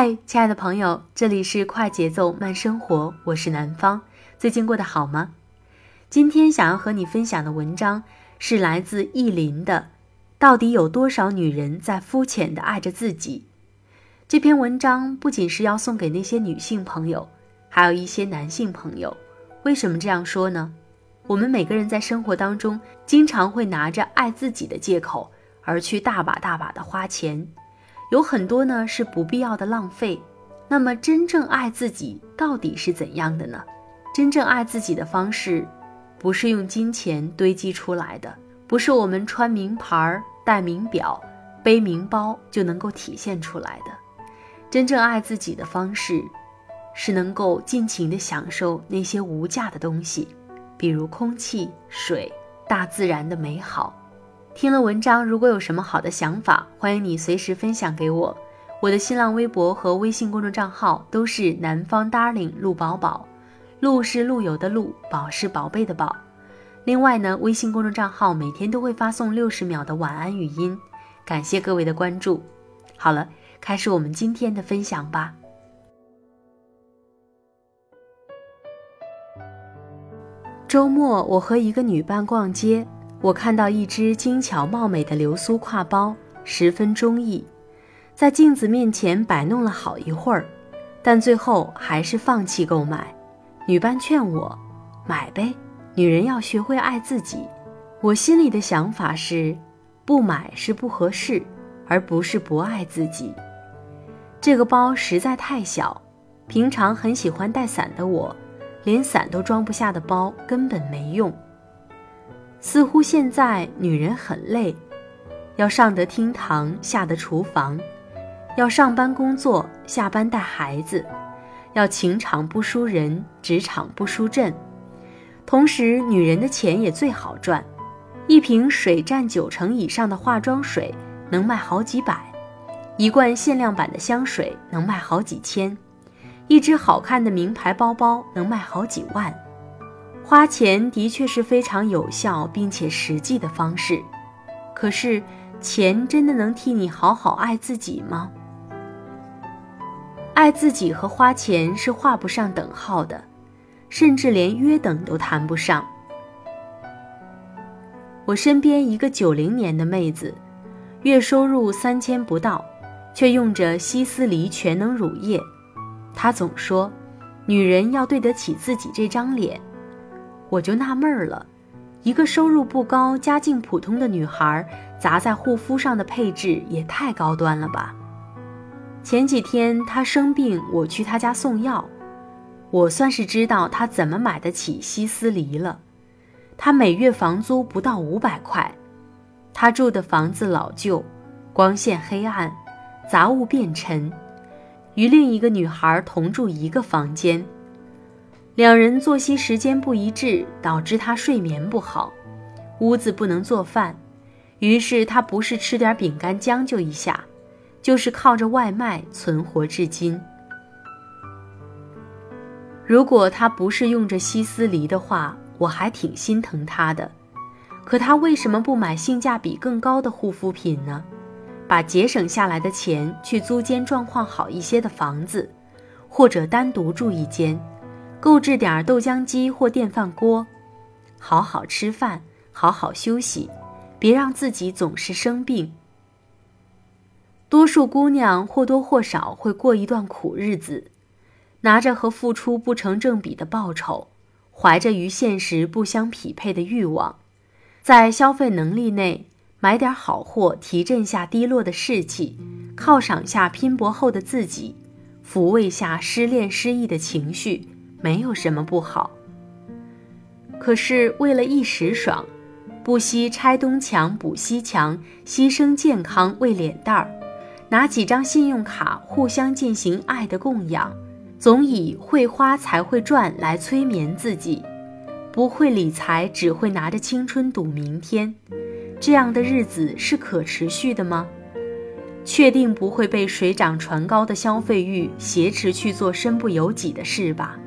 嗨，亲爱的朋友，这里是快节奏慢生活，我是南方。最近过得好吗？今天想要和你分享的文章是来自意林的《到底有多少女人在肤浅的爱着自己》。这篇文章不仅是要送给那些女性朋友，还有一些男性朋友。为什么这样说呢？我们每个人在生活当中，经常会拿着爱自己的借口而去大把大把的花钱。有很多呢是不必要的浪费，那么真正爱自己到底是怎样的呢？真正爱自己的方式，不是用金钱堆积出来的，不是我们穿名牌、戴名表、背名包就能够体现出来的。真正爱自己的方式，是能够尽情的享受那些无价的东西，比如空气、水、大自然的美好。听了文章，如果有什么好的想法，欢迎你随时分享给我。我的新浪微博和微信公众账号都是南方 darling 陆宝宝，陆是陆游的陆，宝是宝贝的宝。另外呢，微信公众账号每天都会发送六十秒的晚安语音，感谢各位的关注。好了，开始我们今天的分享吧。周末，我和一个女伴逛街。我看到一只精巧貌美的流苏挎包，十分中意，在镜子面前摆弄了好一会儿，但最后还是放弃购买。女伴劝我买呗，女人要学会爱自己。我心里的想法是，不买是不合适，而不是不爱自己。这个包实在太小，平常很喜欢带伞的我，连伞都装不下的包根本没用。似乎现在女人很累，要上得厅堂，下得厨房，要上班工作，下班带孩子，要情场不输人，职场不输阵。同时，女人的钱也最好赚，一瓶水占九成以上的化妆水能卖好几百，一罐限量版的香水能卖好几千，一只好看的名牌包包能卖好几万。花钱的确是非常有效并且实际的方式，可是钱真的能替你好好爱自己吗？爱自己和花钱是画不上等号的，甚至连约等都谈不上。我身边一个九零年的妹子，月收入三千不到，却用着希思黎全能乳液。她总说，女人要对得起自己这张脸。我就纳闷儿了，一个收入不高、家境普通的女孩，砸在护肤上的配置也太高端了吧？前几天她生病，我去她家送药，我算是知道她怎么买得起希思黎了。她每月房租不到五百块，她住的房子老旧，光线黑暗，杂物变沉，与另一个女孩同住一个房间。两人作息时间不一致，导致他睡眠不好，屋子不能做饭，于是他不是吃点饼干将就一下，就是靠着外卖存活至今。如果他不是用着希思黎的话，我还挺心疼他的。可他为什么不买性价比更高的护肤品呢？把节省下来的钱去租间状况好一些的房子？或者单独住一间，购置点豆浆机或电饭锅，好好吃饭，好好休息，别让自己总是生病。多数姑娘或多或少会过一段苦日子，拿着和付出不成正比的报酬，怀着与现实不相匹配的欲望，在消费能力内买点好货，提振下低落的士气，犒赏下拼搏后的自己，抚慰下失恋失意的情绪，没有什么不好。可是为了一时爽，不惜拆东墙补西墙，牺牲健康为脸蛋儿。拿几张信用卡互相进行爱的供养，总以会花才会赚来催眠自己，不会理财只会拿着青春赌明天，这样的日子是可持续的吗？确定不会被水涨船高的消费欲挟持去做身不由己的事吧？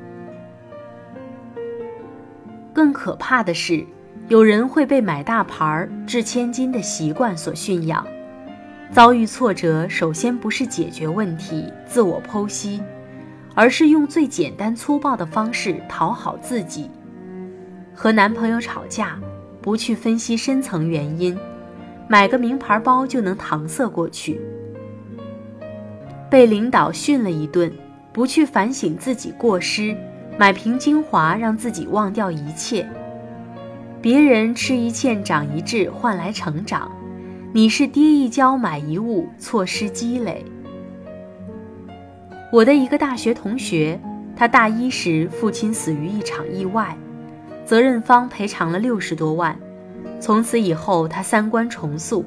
更可怕的是，有人会被买大牌、掷千金的习惯所驯养。遭遇挫折，首先不是解决问题、自我剖析，而是用最简单粗暴的方式讨好自己。和男朋友吵架，不去分析深层原因，买个名牌包就能搪塞过去。被领导训了一顿，不去反省自己过失，买瓶精华让自己忘掉一切。别人吃一堑长一智，换来成长。你是跌一跤买一物，错失积累。我的一个大学同学，他大一时父亲死于一场意外，责任方赔偿了六十多万。从此以后，他三观重塑，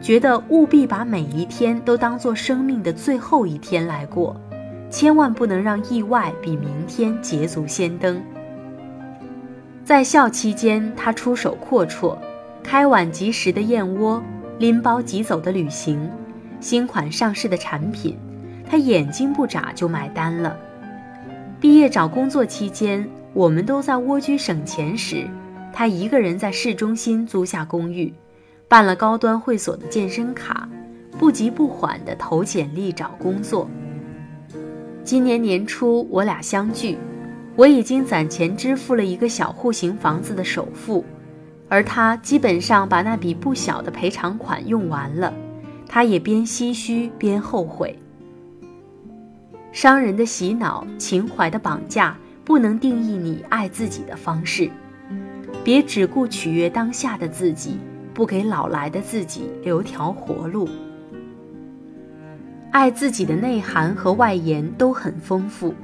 觉得务必把每一天都当做生命的最后一天来过，千万不能让意外比明天捷足先登。在校期间，他出手阔绰，开碗即食的燕窝。拎包即走的旅行，新款上市的产品，他眼睛不眨就买单了。毕业找工作期间，我们都在蜗居省钱时，他一个人在市中心租下公寓，办了高端会所的健身卡，不急不缓地投简历找工作。今年年初我俩相聚，我已经攒钱支付了一个小户型房子的首付。而他基本上把那笔不小的赔偿款用完了，他也边唏嘘边后悔。商人的洗脑，情怀的绑架，不能定义你爱自己的方式。别只顾取悦当下的自己，不给老来的自己留条活路。爱自己的内涵和外延都很丰富。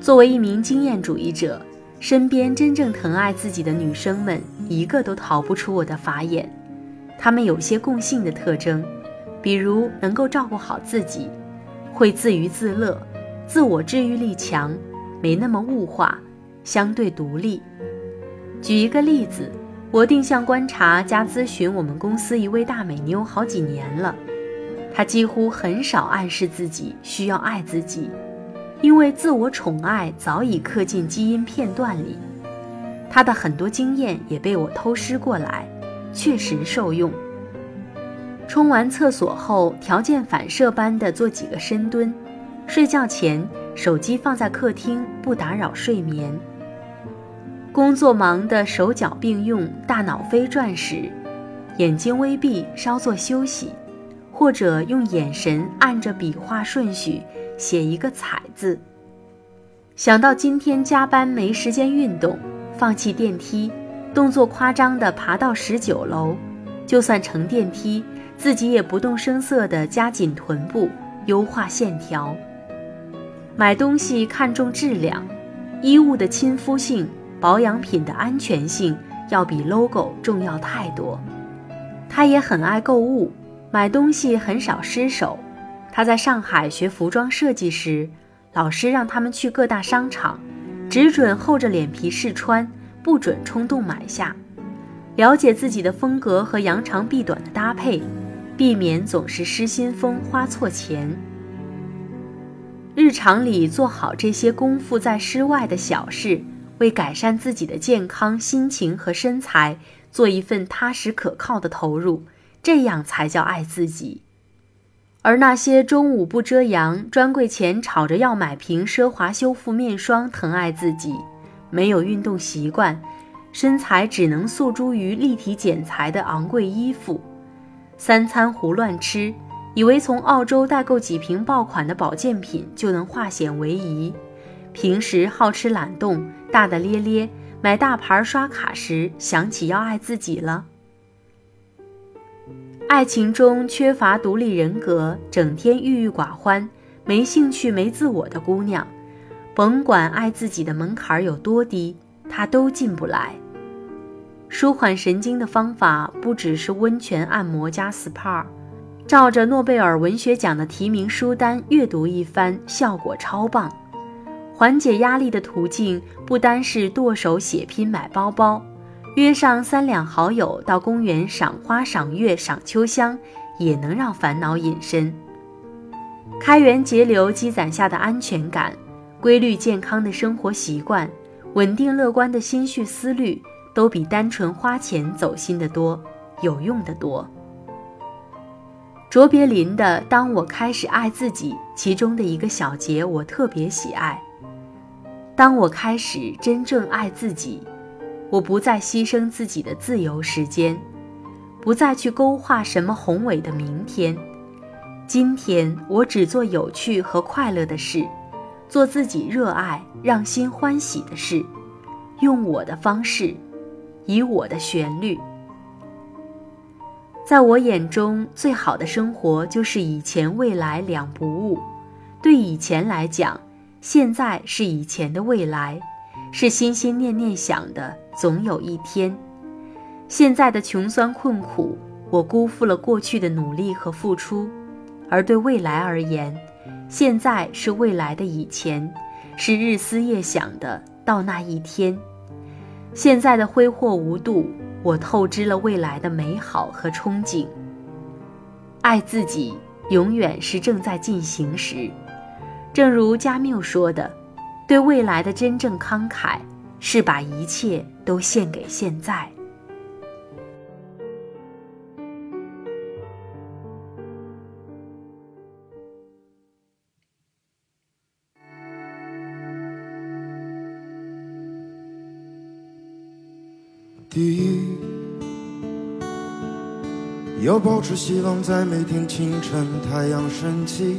作为一名经验主义者。身边真正疼爱自己的女生们，一个都逃不出我的法眼。她们有些共性的特征，比如能够照顾好自己，会自娱自乐，自我治愈力强，没那么物化，相对独立。举一个例子，我定向观察加咨询我们公司一位大美妞好几年了，他几乎很少暗示自己需要爱自己。因为自我宠爱早已刻进基因片段里，他的很多经验也被我偷师过来，确实受用。冲完厕所后，条件反射般的做几个深蹲，睡觉前手机放在客厅，不打扰睡眠。工作忙的手脚并用，大脑飞转时，眼睛微闭，稍作休息，或者用眼神按着笔画顺序。写一个“彩”字。想到今天加班没时间运动，放弃电梯，动作夸张的爬到十九楼，就算乘电梯，自己也不动声色的加紧臀部，优化线条。买东西看重质量，衣物的亲肤性，保养品的安全性，要比 logo 重要太多。他也很爱购物，买东西很少失手。他在上海学服装设计时，老师让他们去各大商场，只准厚着脸皮试穿，不准冲动买下，了解自己的风格和扬长避短的搭配，避免总是失心疯花错钱。日常里做好这些功夫在室外的小事，为改善自己的健康、心情和身材做一份踏实可靠的投入，这样才叫爱自己。而那些中午不遮阳、专柜前吵着要买瓶奢华修复面霜疼爱自己，没有运动习惯，身材只能诉诸于立体剪裁的昂贵衣服，三餐胡乱吃，以为从澳洲代购几瓶爆款的保健品就能化险为夷，平时好吃懒动、大大咧咧，买大牌刷卡时想起要爱自己了。爱情中缺乏独立人格、整天郁郁寡欢、没兴趣、没自我的姑娘，甭管爱自己的门槛有多低，她都进不来。舒缓神经的方法不只是温泉按摩加 SPA，照着诺贝尔文学奖的提名书单阅读一番，效果超棒。缓解压力的途径不单是剁手血拼买包包。约上三两好友到公园赏花、赏月、赏秋香，也能让烦恼隐身。开源节流积攒下的安全感，规律健康的生活习惯，稳定乐观的心绪思虑，都比单纯花钱走心的多，有用的多。卓别林的《当我开始爱自己》其中的一个小节，我特别喜爱。当我开始真正爱自己。我不再牺牲自己的自由时间，不再去勾画什么宏伟的明天。今天我只做有趣和快乐的事，做自己热爱、让心欢喜的事，用我的方式，以我的旋律。在我眼中，最好的生活就是以前未来两不误。对以前来讲，现在是以前的未来。是心心念念想的，总有一天。现在的穷酸困苦，我辜负了过去的努力和付出；而对未来而言，现在是未来的以前，是日思夜想的到那一天。现在的挥霍无度，我透支了未来的美好和憧憬。爱自己，永远是正在进行时。正如加缪说的。对未来的真正慷慨，是把一切都献给现在。第一，要保持希望，在每天清晨太阳升起。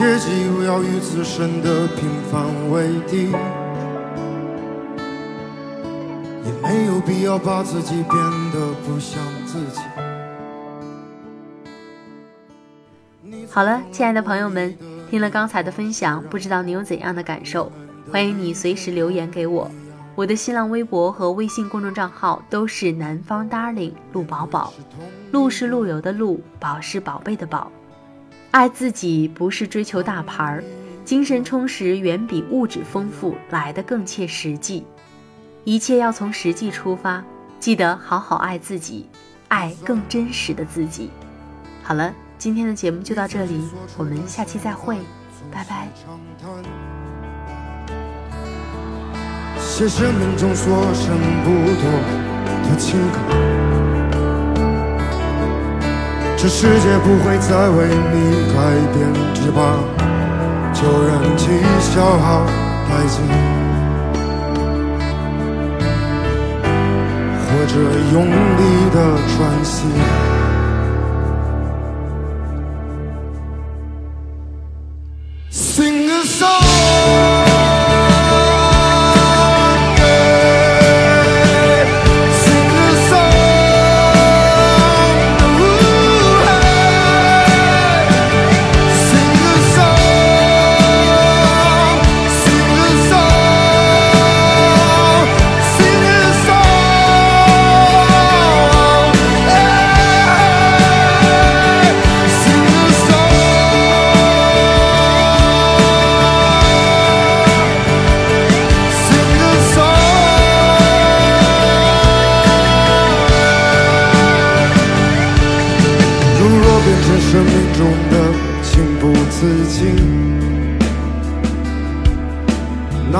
切记不要与自身的平凡为敌，也没有必要把自己变得不像自己。好了，亲爱的朋友们，听了刚才的分享，不知道你有怎样的感受？欢迎你随时留言给我，我的新浪微博和微信公众账号都是南方 darling 陆宝宝，陆是陆游的陆，宝是宝贝的宝。爱自己不是追求大牌儿，精神充实远比物质丰富来得更切实际。一切要从实际出发，记得好好爱自己，爱更真实的自己。好了，今天的节目就到这里，我们下期再会，拜拜。这世界不会再为你改变，只怕就任其消耗殆尽，或者用力的喘息。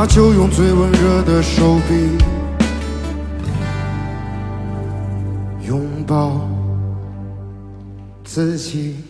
那就用最温热的手臂拥抱自己。